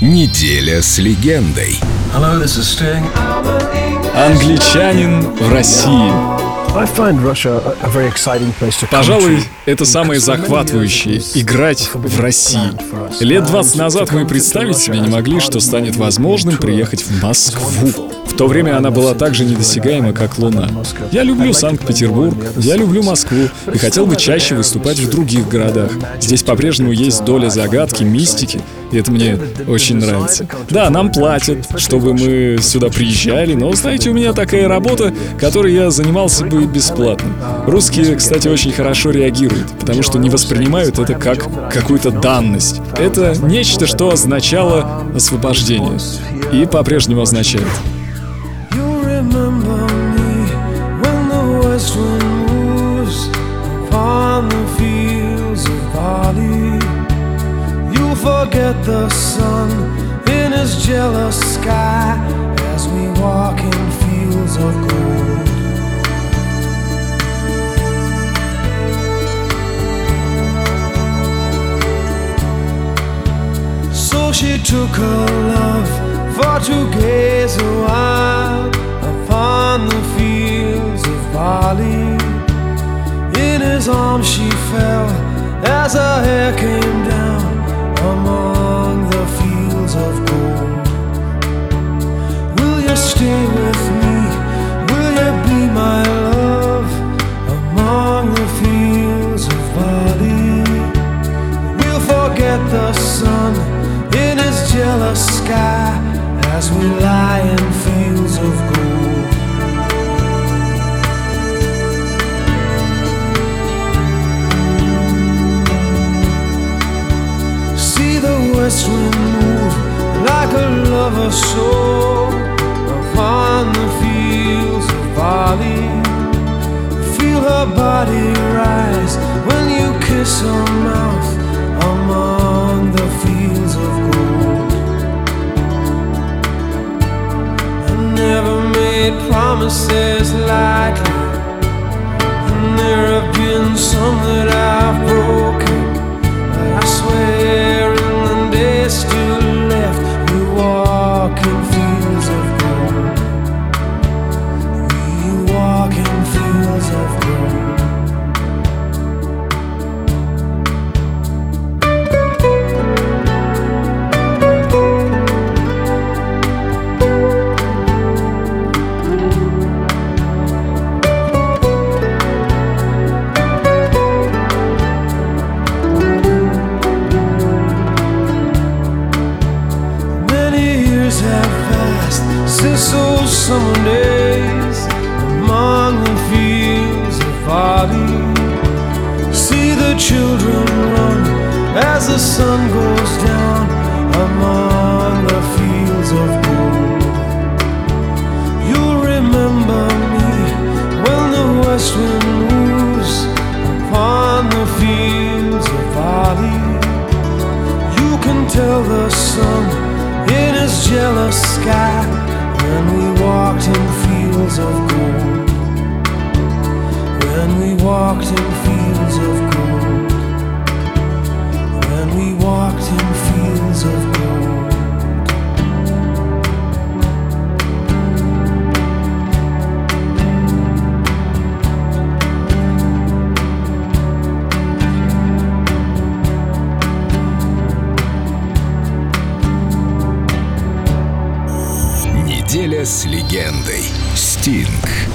Неделя с легендой. Hello, this is Sting. Англичанин в России. Пожалуй, это самое захватывающее — играть в России. Лет 20 назад мы представить себе не могли, что станет возможным приехать в Москву. В то время она была так же недосягаема, как Луна. Я люблю Санкт-Петербург, я люблю Москву и хотел бы чаще выступать в других городах. Здесь по-прежнему есть доля загадки, мистики, и это мне очень нравится. Да, нам платят, чтобы мы сюда приезжали, но, знаете, у меня такая работа, которой я занимался бы бесплатно. Русские, кстати, очень хорошо реагируют, потому что не воспринимают это как какую-то данность. Это нечто, что означало освобождение. И по-прежнему означает. Forget the sun in his jealous sky as we walk in fields of gold. So she took her love for to gaze a while upon the fields of barley. In his arms she fell as her hair came down the fields of barley? We'll forget the sun in his jealous sky as we lie in fields of gold. See the west wind move like a lover's soul body rise when you kiss her mouth among the fields of gold. I never made promises lightly, and there have been some that I've broken. Have passed since those summer days among the fields of barley. See the children run as the sun goes down among the fields of gold. You'll remember me when the west wind moves upon the fields of barley. You can tell the sun in his jealous sky when we walked in fields of gold. When we walked in fields of gold. When we walked Неделя с легендой. Стинг.